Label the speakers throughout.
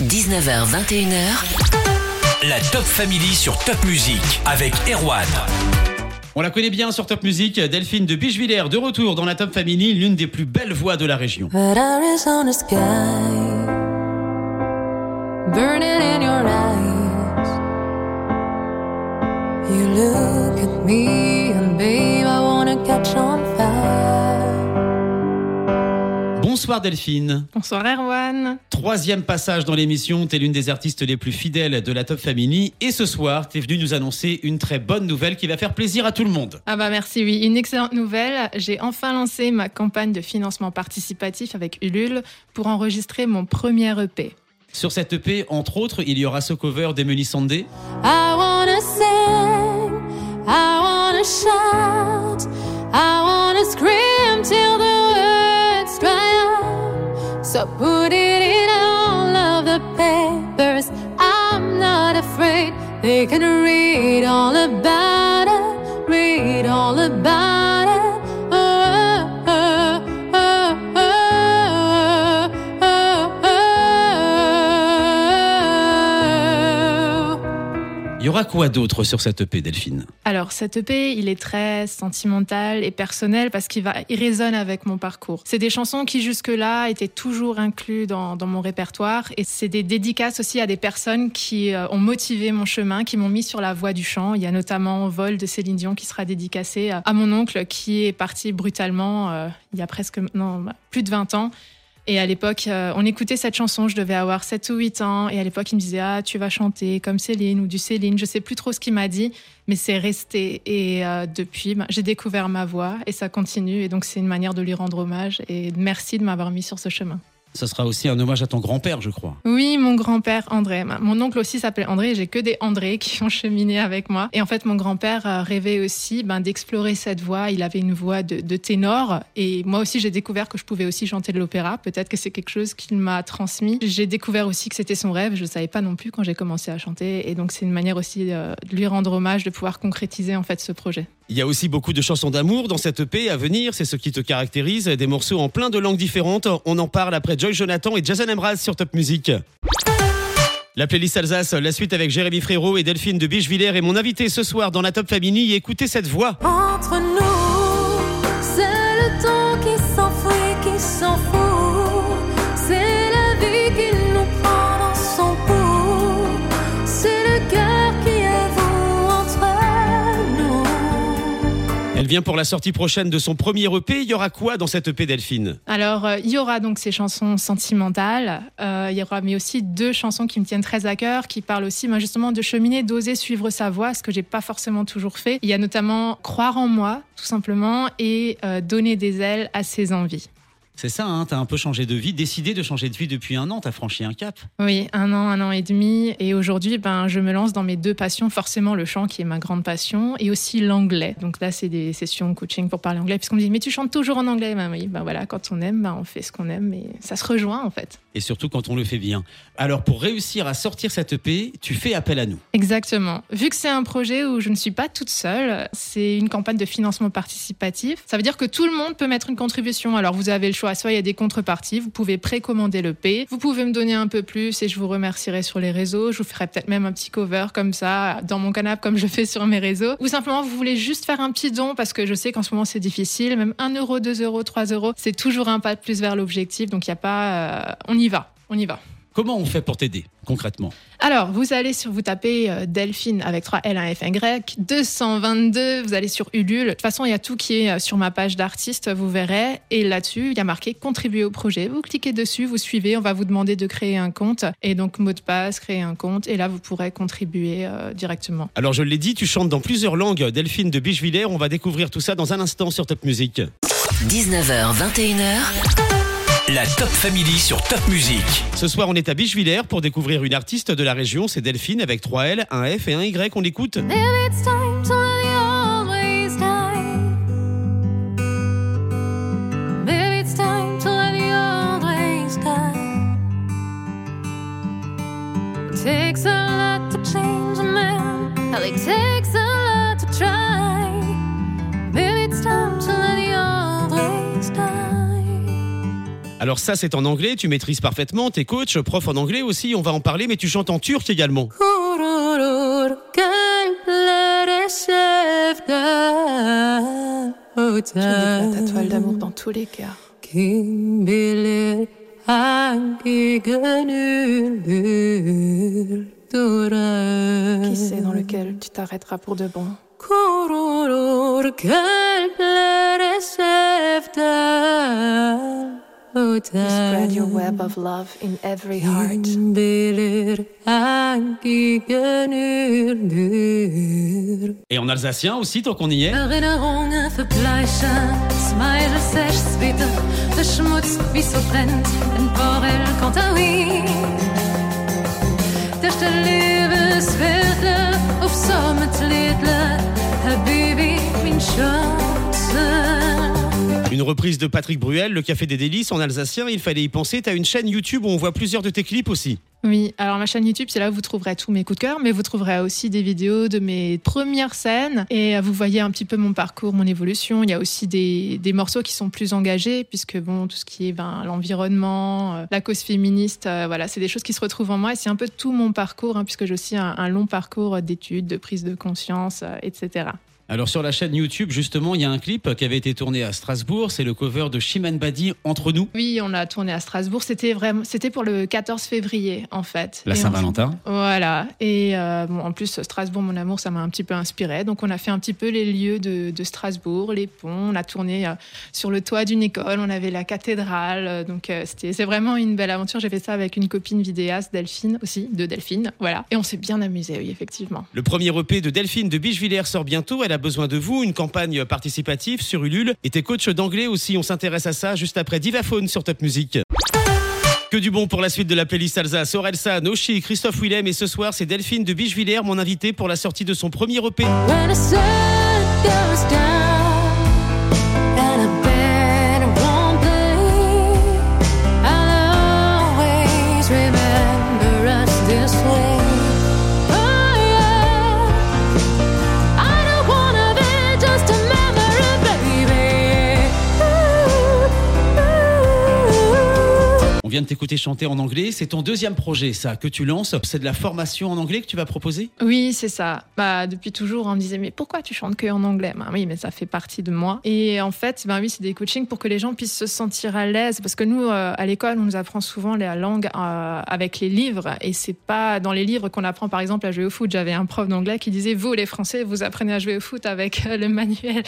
Speaker 1: 19h, 21h.
Speaker 2: La Top Family sur Top Music avec Erwan.
Speaker 3: On la connaît bien sur Top Music, Delphine de Bichevillers de retour dans la Top Family, l'une des plus belles voix de la région.
Speaker 4: Red Arizona sky burning in your eyes. You look at me and babe, I wanna catch on
Speaker 3: Bonsoir Delphine.
Speaker 5: Bonsoir Erwan.
Speaker 3: Troisième passage dans l'émission, t'es l'une des artistes les plus fidèles de la Top Family et ce soir, t'es venue nous annoncer une très bonne nouvelle qui va faire plaisir à tout le monde.
Speaker 5: Ah bah merci, oui, une excellente nouvelle. J'ai enfin lancé ma campagne de financement participatif avec Ulule pour enregistrer mon premier EP.
Speaker 3: Sur cette EP, entre autres, il y aura ce cover d'Emily Sandé,
Speaker 4: I wanna sing, I wanna shout, So put it in all of the papers. I'm not afraid. They can read all about
Speaker 3: aura quoi d'autre sur cette EP Delphine?
Speaker 5: Alors cet EP, il est très sentimental et personnel parce qu'il va, il résonne avec mon parcours. C'est des chansons qui jusque-là étaient toujours inclus dans, dans mon répertoire et c'est des dédicaces aussi à des personnes qui euh, ont motivé mon chemin, qui m'ont mis sur la voie du chant. Il y a notamment Vol de Céline Dion qui sera dédicacé à mon oncle qui est parti brutalement euh, il y a presque non, plus de 20 ans. Et à l'époque, euh, on écoutait cette chanson, je devais avoir 7 ou 8 ans. Et à l'époque, il me disait, ah, tu vas chanter comme Céline ou du Céline. Je sais plus trop ce qu'il m'a dit, mais c'est resté. Et euh, depuis, ben, j'ai découvert ma voix et ça continue. Et donc, c'est une manière de lui rendre hommage. Et merci de m'avoir mis sur ce chemin.
Speaker 3: Ça sera aussi un hommage à ton grand-père, je crois.
Speaker 5: Oui, mon grand-père André. Mon oncle aussi s'appelait André. J'ai que des André qui ont cheminé avec moi. Et en fait, mon grand-père euh, rêvait aussi ben, d'explorer cette voix. Il avait une voix de, de ténor. Et moi aussi, j'ai découvert que je pouvais aussi chanter de l'opéra. Peut-être que c'est quelque chose qu'il m'a transmis. J'ai découvert aussi que c'était son rêve. Je ne savais pas non plus quand j'ai commencé à chanter. Et donc, c'est une manière aussi euh, de lui rendre hommage, de pouvoir concrétiser en fait ce projet.
Speaker 3: Il y a aussi beaucoup de chansons d'amour dans cette EP à venir, c'est ce qui te caractérise, des morceaux en plein de langues différentes. On en parle après Jonathan et Jason Emraz sur Top Music. La playlist Alsace, la suite avec Jérémy Frérot et Delphine de Bichevillers est mon invité ce soir dans la Top Family. Écoutez cette voix. Elle vient pour la sortie prochaine de son premier EP. Il y aura quoi dans cette EP Delphine?
Speaker 5: Alors, euh, il y aura donc ces chansons sentimentales. Euh, il y aura mais aussi deux chansons qui me tiennent très à cœur, qui parlent aussi ben, justement de cheminer, d'oser suivre sa voie, ce que j'ai pas forcément toujours fait. Il y a notamment Croire en moi, tout simplement, et euh, Donner des ailes à ses envies.
Speaker 3: C'est ça, hein, t'as un peu changé de vie, décidé de changer de vie depuis un an, t'as franchi un cap.
Speaker 5: Oui, un an, un an et demi. Et aujourd'hui, ben, je me lance dans mes deux passions. Forcément, le chant qui est ma grande passion et aussi l'anglais. Donc là, c'est des sessions coaching pour parler anglais. Puisqu'on me dit, mais tu chantes toujours en anglais? Ben oui, ben voilà, quand on aime, ben on fait ce qu'on aime. Et ça se rejoint, en fait.
Speaker 3: Et surtout quand on le fait bien. Alors pour réussir à sortir cette EP, tu fais appel à nous.
Speaker 5: Exactement. Vu que c'est un projet où je ne suis pas toute seule, c'est une campagne de financement participatif. Ça veut dire que tout le monde peut mettre une contribution. Alors vous avez le choix. Soit il y a des contreparties, vous pouvez précommander le P. Vous pouvez me donner un peu plus et je vous remercierai sur les réseaux. Je vous ferai peut-être même un petit cover comme ça dans mon canapé comme je fais sur mes réseaux. Ou simplement vous voulez juste faire un petit don parce que je sais qu'en ce moment c'est difficile. Même 1 euro, 2 euros, 3 euros, c'est toujours un pas de plus vers l'objectif. Donc il n'y a pas... euh, on y va. On y va.
Speaker 3: Comment on fait pour t'aider concrètement?
Speaker 5: Alors, vous allez sur, vous tapez euh, Delphine avec 3 L, 1 F, 1 Y, 222, vous allez sur Ulule. De toute façon, il y a tout qui est euh, sur ma page d'artiste, vous verrez. Et là-dessus, il y a marqué contribuer au projet. Vous cliquez dessus, vous suivez, on va vous demander de créer un compte. Et donc, mot de passe, créer un compte. Et là, vous pourrez contribuer euh, directement.
Speaker 3: Alors je l'ai dit, tu chantes dans plusieurs langues. Delphine de Bichevillers, on va découvrir tout ça dans un instant sur Top Music.
Speaker 1: 19h, 21h.
Speaker 2: La Top Family sur Top Music.
Speaker 3: Ce soir, on est à Bichevillers pour découvrir une artiste de la région. C'est Delphine avec 3 L, un F et un Y. On l'écoute.
Speaker 4: Takes a lot to change a man. It takes
Speaker 3: Alors ça, c'est en anglais, tu maîtrises parfaitement, t'es coach, prof en anglais aussi, on va en parler, mais tu chantes en turc également.
Speaker 5: Tu déclares ta toile d'amour dans tous les cœurs.
Speaker 4: Kim bilir hangi gönüldür durar
Speaker 5: Qui sait dans lequel tu t'arrêteras pour de bon?
Speaker 4: Kurulur kalplere sevda
Speaker 5: You spread your
Speaker 4: öter
Speaker 5: web of love in every heart.
Speaker 3: Et en alsacien aussi, tant qu'on y est.
Speaker 4: Auf Habibi, min Chance.
Speaker 3: Une reprise de Patrick Bruel, Le Café des Délices en alsacien, il fallait y penser. T'as une chaîne YouTube où on voit plusieurs de tes clips aussi.
Speaker 5: Oui, alors ma chaîne YouTube, c'est là où vous trouverez tous mes coups de cœur, mais vous trouverez aussi des vidéos de mes premières scènes et euh, vous voyez un petit peu mon parcours, mon évolution. Il y a aussi des, des morceaux qui sont plus engagés, puisque bon, tout ce qui est ben, l'environnement, euh, la cause féministe, euh, voilà, c'est des choses qui se retrouvent en moi et c'est un peu tout mon parcours, hein, puisque j'ai aussi un, long parcours d'études, de prise de conscience, etc.
Speaker 3: Alors sur la chaîne YouTube, justement, il y a un clip qui avait été tourné à Strasbourg. C'est le cover de Shiman Badi, Entre nous.
Speaker 5: Oui, on l'a tourné à Strasbourg. C'était vraiment, c'était pour le 14 février en fait.
Speaker 3: La
Speaker 5: on-
Speaker 3: Saint-Valentin.
Speaker 5: Voilà. Et euh, bon, en plus, Strasbourg, mon amour, ça m'a un petit peu inspiré. Donc, on a fait un petit peu les lieux de, de Strasbourg, les ponts. On a tourné euh, sur le toit d'une école. On avait la cathédrale. Euh, Donc, euh, c'était, c'est vraiment une belle aventure. J'ai fait ça avec une copine vidéaste, Delphine aussi, de Delphine. Voilà. Et on s'est bien amusé, oui, effectivement.
Speaker 3: Le premier EP de Delphine de Bichevillers sort bientôt. Elle a besoin de vous. Une campagne participative sur Ulule. Et tes coachs d'anglais aussi. On s'intéresse à ça juste après Divaphone sur Top Music. Que du bon pour la suite de la playlist Alsace. Orelsa, Nochi, Christophe Willem. Et ce soir, c'est Delphine de Bichevillers, mon invité pour la sortie de son premier EP. Vient de t'écouter chanter en anglais. C'est ton deuxième projet, ça, que tu lances. C'est de la formation en anglais que tu vas proposer?
Speaker 5: Oui, c'est ça. Bah, depuis toujours, on me disait, mais pourquoi tu chantes que en anglais? Bah, Oui, mais ça fait partie de moi. Et en fait, bah, oui, c'est des coachings pour que les gens puissent se sentir à l'aise. Parce que nous, euh, à l'école, on nous apprend souvent la langue euh, avec les livres. Et c'est pas dans les livres qu'on apprend, par exemple, à jouer au foot. J'avais un prof d'anglais qui disait, vous, les Français, vous apprenez à jouer au foot avec euh, le manuel.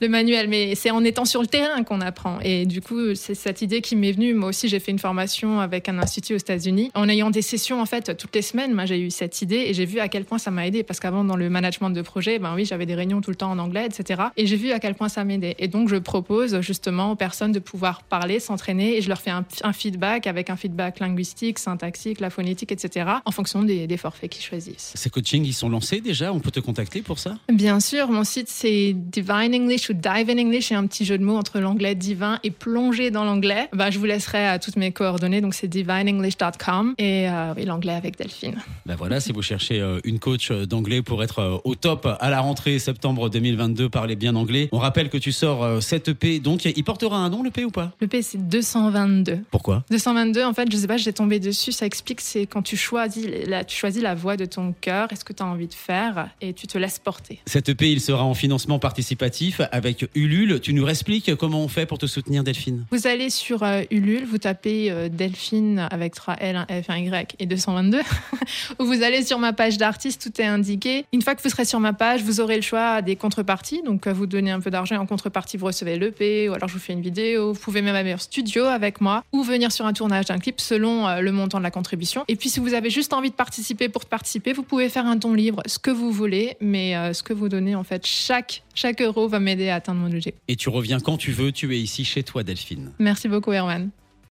Speaker 5: Le manuel. Mais c'est en étant sur le terrain qu'on apprend. Et du coup, c'est cette idée qui m'est venue. Moi aussi, j'ai fait une formation avec un institut aux États-Unis. En ayant des sessions, en fait, toutes les semaines, moi, j'ai eu cette idée et j'ai vu à quel point ça m'a aidé. Parce qu'avant, dans le management de projet, ben oui, j'avais des réunions tout le temps en anglais, etc. Et j'ai vu à quel point ça m'aidait. Et donc, je propose justement aux personnes de pouvoir parler, s'entraîner et je leur fais un, un feedback avec un feedback linguistique, syntaxique, la phonétique, etc. en fonction des, des forfaits qu'ils choisissent.
Speaker 3: Ces coachings, ils sont lancés déjà? On peut te contacter pour ça?
Speaker 5: Bien sûr, mon site c'est Divine English ou Dive in English. C'est un petit jeu de mots entre l'anglais divin et plonger dans l'anglais. Bah, je vous laisserai à toutes mes coordonnées. Donc c'est divineenglish.com et euh, l'anglais avec Delphine.
Speaker 3: Ben voilà, si vous cherchez euh, une coach euh, d'anglais pour être euh, au top à la rentrée septembre 2022, parlez bien anglais. On rappelle que tu sors cette EP, donc il portera un nom l'EP ou pas?
Speaker 5: Le P c'est 222.
Speaker 3: Pourquoi?
Speaker 5: 222, en fait, je sais pas, j'ai tombé dessus. Ça explique, c'est quand tu choisis la, tu choisis la voie de ton cœur, est-ce que tu as envie de faire et tu te laisses porter.
Speaker 3: Cette EP, il sera en financement participatif avec Ulule. Tu nous expliques comment on fait pour te soutenir, Delphine?
Speaker 5: Vous allez sur euh, Ulule, vous tapez euh, Delphine avec 3 L, 1 F, 1 Y et 222. Ou vous allez sur ma page d'artiste, tout est indiqué. Une fois que vous serez sur ma page, vous aurez le choix des contreparties. Donc, vous donnez un peu d'argent et en contrepartie, vous recevez l'EP ou alors je vous fais une vidéo. Vous pouvez même aller en studio avec moi ou venir sur un tournage d'un clip selon euh, le montant de la contribution. Et puis, si vous avez juste envie de participer pour participer, vous pouvez faire un don libre, ce que vous voulez. Mais euh, ce que vous donnez, en fait, chaque, chaque euro va m'aider à atteindre mon objectif.
Speaker 3: Et tu reviens quand tu veux, tu es ici chez toi, Delphine.
Speaker 5: Merci beaucoup, Erwan.